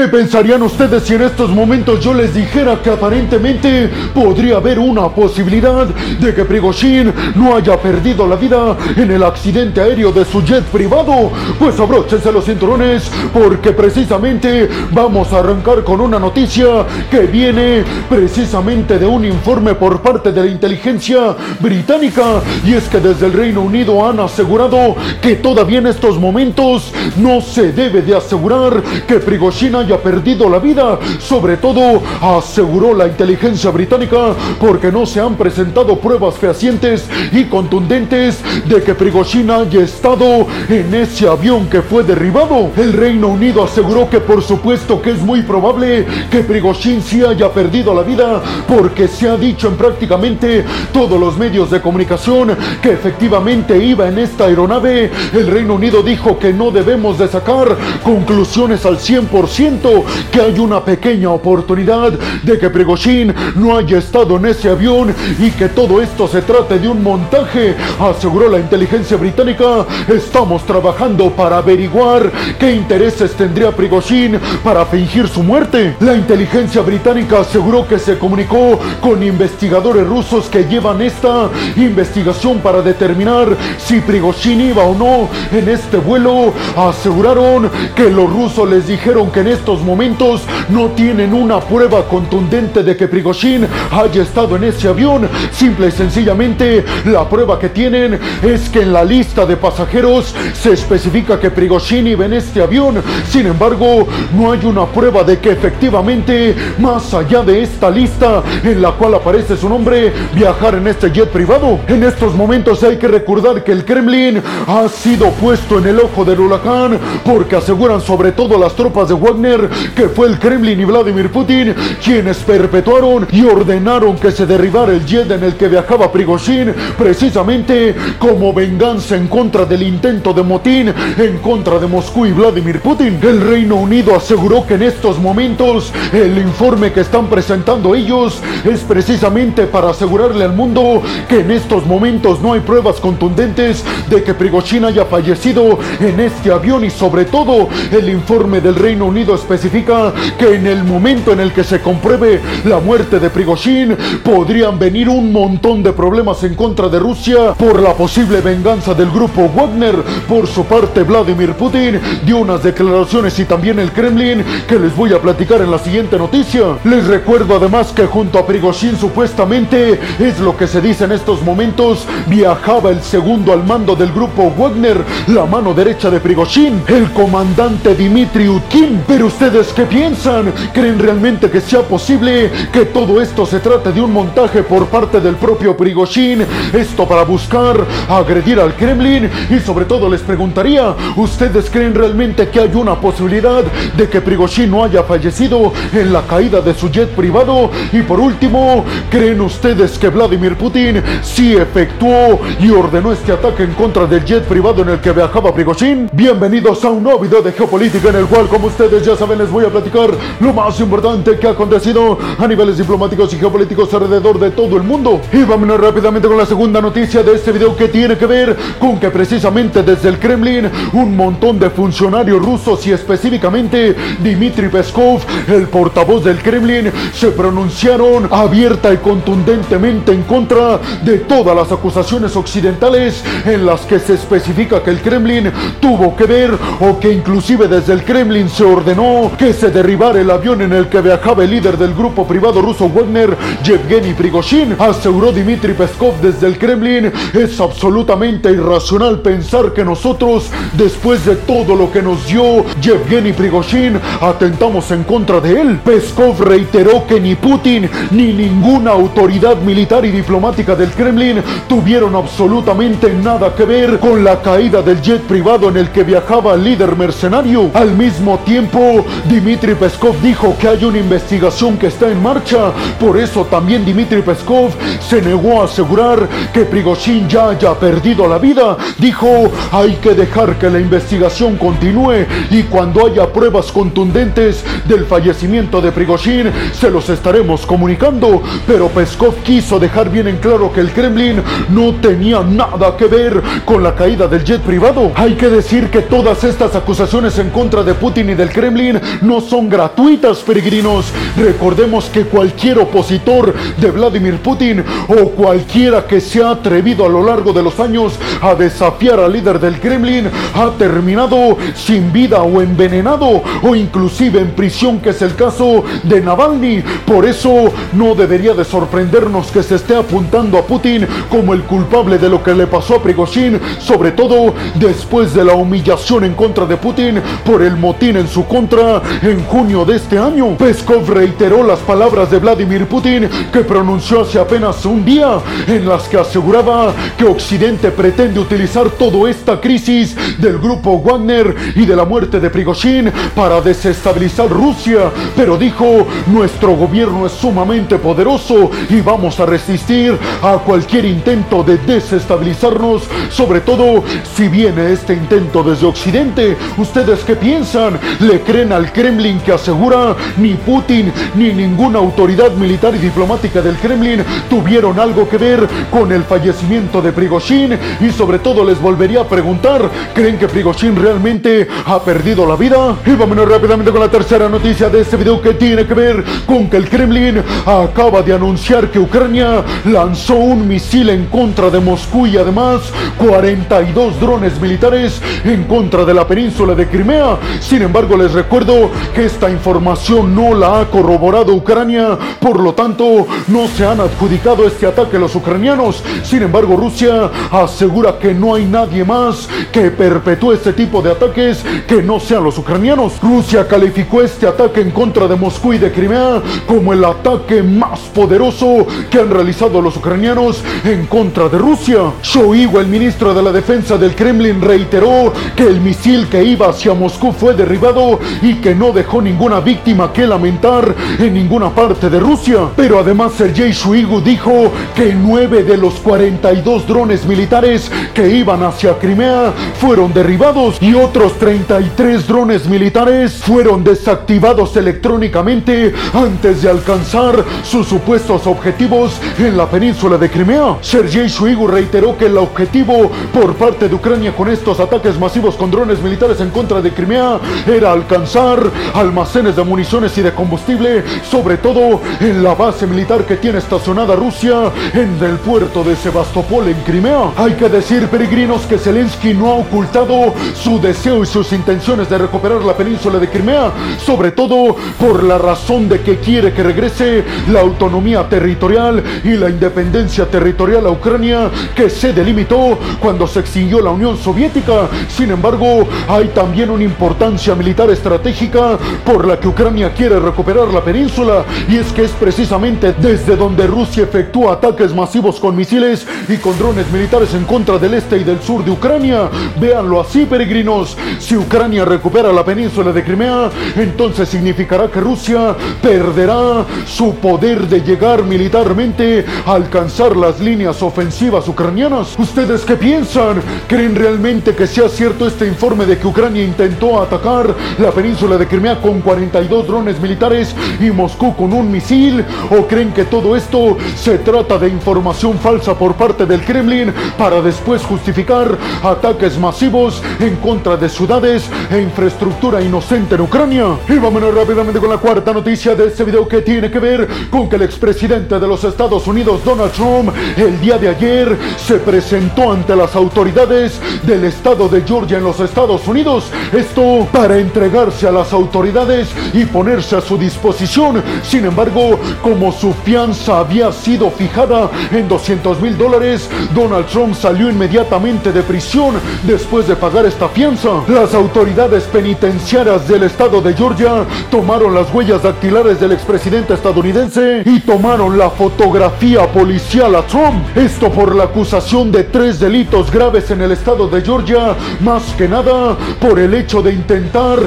¿Qué pensarían ustedes si en estos momentos yo les dijera que aparentemente podría haber una posibilidad de que Prigozhin no haya perdido la vida en el accidente aéreo de su jet privado? Pues abróchense los cinturones porque precisamente vamos a arrancar con una noticia que viene precisamente de un informe por parte de la inteligencia británica y es que desde el Reino Unido han asegurado que todavía en estos momentos no se debe de asegurar que Prigozhin haya perdido la vida. Sobre todo aseguró la inteligencia británica porque no se han presentado pruebas fehacientes y contundentes de que Prigozhin haya estado en ese avión que fue derribado. El Reino Unido aseguró que por supuesto que es muy probable que Prigozhin sí haya perdido la vida porque se ha dicho en prácticamente todos los medios de comunicación que efectivamente iba en esta aeronave. El Reino Unido dijo que no debemos de sacar conclusiones al 100%, que hay una pequeña oportunidad de que Prigozhin no haya estado en ese avión y que todo esto se trate de un montaje, aseguró la inteligencia británica. Estamos trabajando para averiguar qué intereses tendría Prigozhin para fingir su muerte. La inteligencia británica aseguró que se comunicó con investigadores rusos que llevan esta investigación para determinar si Prigozhin iba o no en este vuelo. Aseguraron que los rusos les dijeron que en estos momentos no tienen una prueba contundente de que Prigozhin haya estado en ese avión. Simple y sencillamente la prueba que tienen es que en la lista de pasajeros se especifica que Prigozhin iba en este avión. Sin embargo, no hay una prueba de que efectivamente, más allá de esta lista en la cual aparece su nombre, viajar en este jet privado. En estos momentos hay que recordar que el Kremlin ha sido puesto en el ojo del huracán porque aseguran sobre todo las tropas de Wagner que fue el Kremlin y Vladimir Putin quienes perpetuaron y ordenaron que se derribara el jet en el que viajaba Prigozhin precisamente como venganza en contra del intento de motín en contra de Moscú y Vladimir Putin. El Reino Unido aseguró que en estos momentos el informe que están presentando ellos es precisamente para asegurarle al mundo que en estos momentos no hay pruebas contundentes de que Prigozhin haya fallecido en este avión y sobre todo el informe del Reino Unido especifica que en el momento en el que se compruebe la muerte de Prigozhin podrían venir un montón de problemas en contra de Rusia por la posible venganza del grupo Wagner. Por su parte Vladimir Putin dio unas declaraciones y también el Kremlin que les voy a platicar en la siguiente noticia. Les recuerdo además que junto a Prigozhin supuestamente es lo que se dice en estos momentos viajaba el segundo al mando del grupo Wagner, la mano derecha de Prigozhin, el comandante Dmitry Utkin. Pero ustedes qué piensan? ¿Creen realmente que sea posible que todo esto se trate de un montaje por parte del propio Prigozhin? Esto para buscar agredir al Kremlin y sobre todo les preguntaría, ¿ustedes creen realmente que hay una posibilidad de que Prigozhin no haya fallecido en la caída de su jet privado? Y por último, ¿creen ustedes que Vladimir Putin sí efectuó y ordenó este ataque en contra del jet privado en el que viajaba Prigozhin? Bienvenidos a un nuevo video de geopolítica en el cual, como ustedes ya saben, les voy a platicar lo más importante que ha acontecido a niveles diplomáticos y geopolíticos alrededor de todo el mundo. Y vámonos rápidamente con la segunda noticia de este video que tiene que ver con que precisamente desde el Kremlin un montón de funcionarios rusos y específicamente Dmitry Peskov, el portavoz del Kremlin, se pronunciaron abierta y contundentemente en contra de todas las acusaciones occidentales en las que se especifica que el Kremlin tuvo que ver o que inclusive desde el Kremlin se ordenó que se derribara el avión en el que viajaba el líder del grupo privado ruso Wagner, Yevgeny Prigozhin. Aseguró Dmitry Peskov desde el Kremlin, es absolutamente irracional pensar que nosotros, después de todo lo que nos dio Yevgeny Prigozhin, atentamos en contra de él. Peskov reiteró que ni Putin ni ninguna autoridad militar y diplomática del Kremlin tuvieron absolutamente nada que ver con la caída del jet privado en el que viajaba el líder mercenario. Al mismo tiempo, Dmitry Peskov dijo que hay una investigación que está en marcha. Por eso también Dmitry Peskov se negó a asegurar que Prigozhin ya haya perdido la vida. Dijo, hay que dejar que la investigación continúe y cuando haya pruebas contundentes del fallecimiento de Prigozhin, se los estaremos comunicando. Pero Peskov quiso dejar bien en claro que el Kremlin no tenía nada que ver con la caída del jet privado. Hay que decir que todas estas acusaciones en contra de Putin y del Kremlin No son gratuitas, peregrinos. Recordemos que cualquier opositor de Vladimir Putin o cualquiera que se ha atrevido a lo largo de los años a desafiar al líder del Kremlin ha terminado sin vida o envenenado o inclusive en prisión, que es el caso de Navalny. Por eso no debería de sorprendernos que se esté apuntando a Putin como el culpable de lo que le pasó a Prigozhin, sobre todo después de la humillación en contra de Putin por el motín en su contra en junio de este año. Peskov reiteró las palabras de Vladimir Putin que pronunció hace apenas un día, en las que aseguraba que Occidente pretende utilizar toda esta crisis del grupo Wagner y de la muerte de Prigozhin para desestabilizar Rusia, pero dijo, nuestro gobierno es sumamente poderoso y vamos a resistir a cualquier intento de desestabilizarnos, sobre todo si viene este intento desde Occidente. ¿Ustedes qué piensan? ¿Le creen al Kremlin que asegura ni Putin ni ninguna autoridad militar y diplomática del Kremlin tuvieron algo que ver con el fallecimiento de Prigozhin? Y sobre todo les volvería a preguntar, ¿creen que Prigozhin realmente ha perdido la vida? Y vámonos rápidamente con la tercera noticia de este video que tiene que ver con que el Kremlin acaba de anunciar que Ucrania lanzó un misil en contra de Moscú y además 42 drones militares en contra de la península de Crimea. Sin embargo, les recuerdo que esta información no la ha corroborado Ucrania, por lo tanto, no se han adjudicado este ataque los ucranianos. Sin embargo, Rusia asegura que no hay nadie más que perpetúe este tipo de ataques que no sean los ucranianos. Rusia calificó este ataque en contra de Moscú y de Crimea como el ataque más poderoso que han realizado los ucranianos en contra de Rusia. Shoigu, el ministro de la defensa del Kremlin, reiteró que el misil que iba hacia Moscú fue derribado y que no dejó ninguna víctima que lamentar en ninguna parte de Rusia. Pero además Sergei Shoigu dijo que nueve de los 42 drones militares que iban hacia Crimea fueron derribados y otros 33 drones militares fueron desactivados electrónicamente antes de alcanzar sus supuestos objetivos en la península de Crimea. Sergei Shoigu reiteró que el objetivo por parte de Ucrania con estos ataques masivos con drones militares en contra de Crimea era alcanzar almacenes de municiones y de combustible, sobre todo en la base militar que tiene estacionada Rusia en el puerto de Sebastopol en Crimea. Hay que decir, peregrinos, que Zelensky no ha ocultado su deseo y sus intenciones de recuperar la península de Crimea, sobre todo por la razón de que quiere que regrese la autonomía territorial y la independencia territorial a Ucrania que se delimitó cuando se extinguió la Unión Soviética. Sin embargo, hay también una importancia militar estratégica por la que Ucrania quiere recuperar la península y es que es precisamente desde donde Rusia efectúa ataques masivos con misiles y con drones militares en contra del este y del sur de Ucrania. Véanlo así, peregrinos. Si Ucrania recupera la península de Crimea, entonces significará que Rusia perderá su poder de llegar militarmente a alcanzar las líneas ofensivas ucranianas. ¿Ustedes qué piensan? ¿Creen realmente que sea cierto este informe de que Ucrania intentó atacar la península de Crimea con 42 drones militares y Moscú con un misil? ¿O creen que todo esto se trata de información falsa por parte del Kremlin para después justificar ataques masivos en contra de ciudades e infraestructura inocente en Ucrania? Y vámonos rápidamente con la cuarta noticia de este video que tiene que ver con que el expresidente de los Estados Unidos, Donald Trump, el día de ayer se presentó ante las autoridades del estado de Georgia en los Estados Unidos. Esto para entregarse a las autoridades y ponerse a su disposición. Sin embargo, como su fianza había sido fijada en 200 mil dólares, Donald Trump salió inmediatamente de prisión después de pagar esta fianza. Las autoridades penitenciarias del estado de Georgia tomaron las huellas dactilares del expresidente estadounidense y tomaron la fotografía policial a Trump. Esto por la acusación de tres delitos graves en el estado de Georgia, más que nada por el hecho de intentar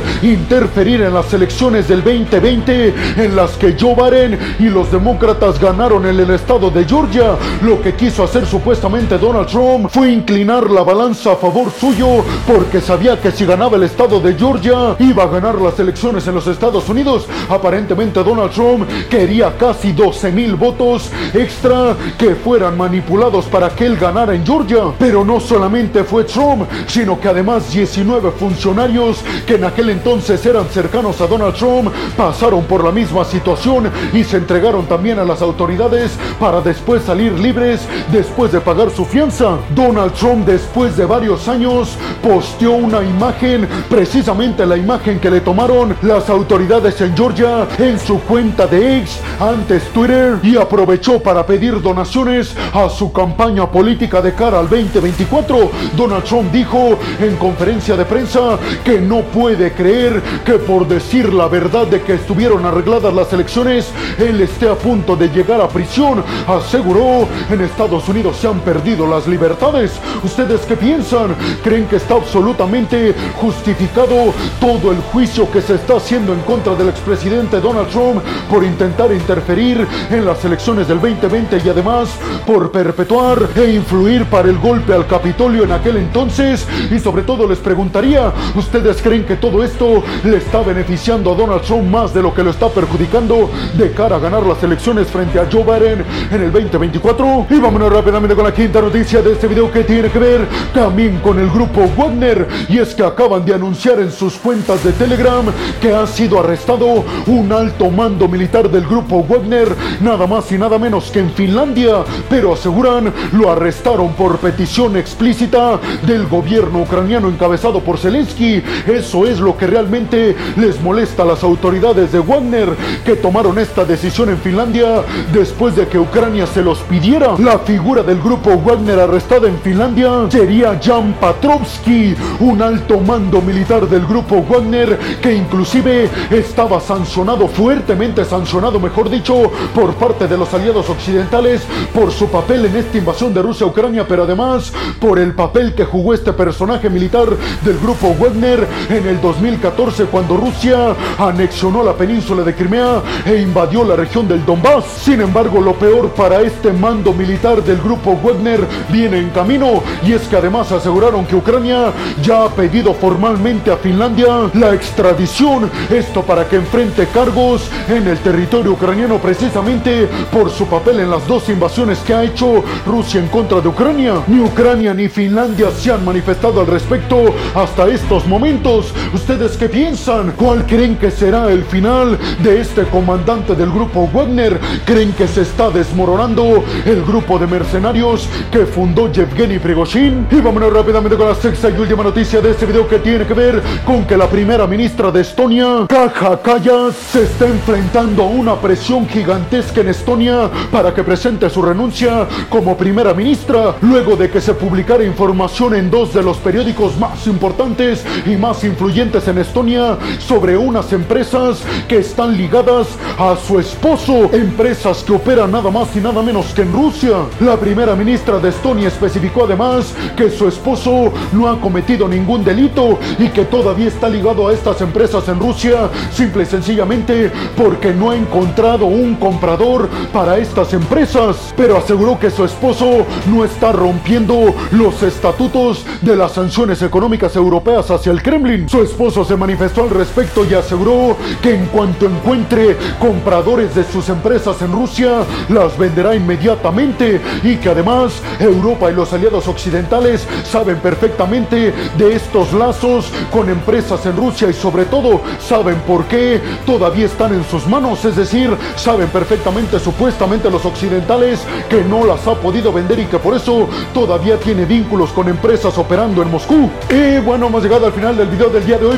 interferir en las elecciones del 2020 en las que Joe Biden y los demócratas ganaron en el estado de Georgia. Lo que quiso hacer supuestamente Donald Trump fue inclinar la balanza a favor suyo porque sabía que si ganaba el estado de Georgia iba a ganar las elecciones en los Estados Unidos. Aparentemente Donald Trump quería casi 12 mil votos extra que fueran manipulados para que él ganara en Georgia. Pero no solamente fue Trump, sino que además 19 funcionarios que en aquel entonces entonces eran cercanos a Donald Trump pasaron por la misma situación y se entregaron también a las autoridades para después salir libres después de pagar su fianza. Donald Trump después de varios años posteó una imagen, precisamente la imagen que le tomaron las autoridades en Georgia en su cuenta de X, antes Twitter, y aprovechó para pedir donaciones a su campaña política de cara al 2024. Donald Trump dijo en conferencia de prensa que no puede creer que por decir la verdad de que estuvieron arregladas las elecciones, él esté a punto de llegar a prisión. Aseguró, en Estados Unidos se han perdido las libertades. ¿Ustedes qué piensan? ¿Creen que está absolutamente justificado todo el juicio que se está haciendo en contra del expresidente Donald Trump por intentar interferir en las elecciones del 2020 y además por perpetuar e influir para el golpe al Capitolio en aquel entonces? Y sobre todo les preguntaría, ¿ustedes creen que todo esto le está beneficiando a Donald Trump más de lo que lo está perjudicando de cara a ganar las elecciones frente a Joe Biden en el 2024? Y vámonos rápidamente con la quinta noticia de este video que tiene que ver también con el grupo Wagner y es que acaban de anunciar en sus cuentas de Telegram que ha sido arrestado un alto mando militar del grupo Wagner, nada más y nada menos que en Finlandia, pero aseguran lo arrestaron por petición explícita del gobierno ucraniano encabezado por Zelensky. Eso es lo que realmente les molesta a las autoridades de Wagner que tomaron esta decisión en Finlandia después de que Ucrania se los pidiera. La figura del grupo Wagner arrestada en Finlandia sería Jan Patrovsky, un alto mando militar del grupo Wagner que inclusive estaba sancionado, fuertemente sancionado, mejor dicho, por parte de los aliados occidentales por su papel en esta invasión de Rusia a Ucrania, pero además por el papel que jugó este personaje militar del grupo Wagner en el 2014 cuando Rusia anexionó la península de Crimea e invadió la región del Donbass. Sin embargo, lo peor para este mando militar del grupo Wagner viene en camino y es que además aseguraron que Ucrania ya ha pedido formalmente a Finlandia la extradición, esto para que enfrente cargos en el territorio ucraniano precisamente por su papel en las dos invasiones que ha hecho Rusia en contra de Ucrania. Ni Ucrania ni Finlandia se han manifestado al respecto hasta estos momentos. ¿Ustedes qué piensan? ¿Cuál creen que será el final de este comandante del grupo Wagner? ¿Creen que se está desmoronando el grupo de mercenarios que fundó Yevgeny Prigozhin? Y vámonos rápidamente con la sexta y última noticia de este video que tiene que ver con que la primera ministra de Estonia, Kaja Kallas, se está enfrentando a una presión gigantesca en Estonia para que presente su renuncia como primera ministra luego de que se publicara información en dos de los periódicos más importantes y más influyentes en Estonia sobre unas empresas que están ligadas a su esposo, empresas que operan nada más y nada menos que en Rusia. La primera ministra de Estonia especificó además que su esposo no ha cometido ningún delito y que todavía está ligado a estas empresas en Rusia, simple y sencillamente porque no ha encontrado un comprador para estas empresas, pero aseguró que su esposo no está rompiendo los estatutos de las sanciones económicas europeas hacia el Kremlin. Su esposo se manifestó al respecto y aseguró que en cuanto encuentre compradores de sus empresas en Rusia, las venderá inmediatamente y que además Europa y los aliados occidentales saben perfectamente de estos lazos con empresas en Rusia y sobre todo saben por qué todavía están en sus manos, es decir, saben perfectamente supuestamente los occidentales que no las ha podido vender y que por eso todavía tiene vínculos con empresas operando en Moscú. Y bueno, hemos llegado al final del video del día de hoy,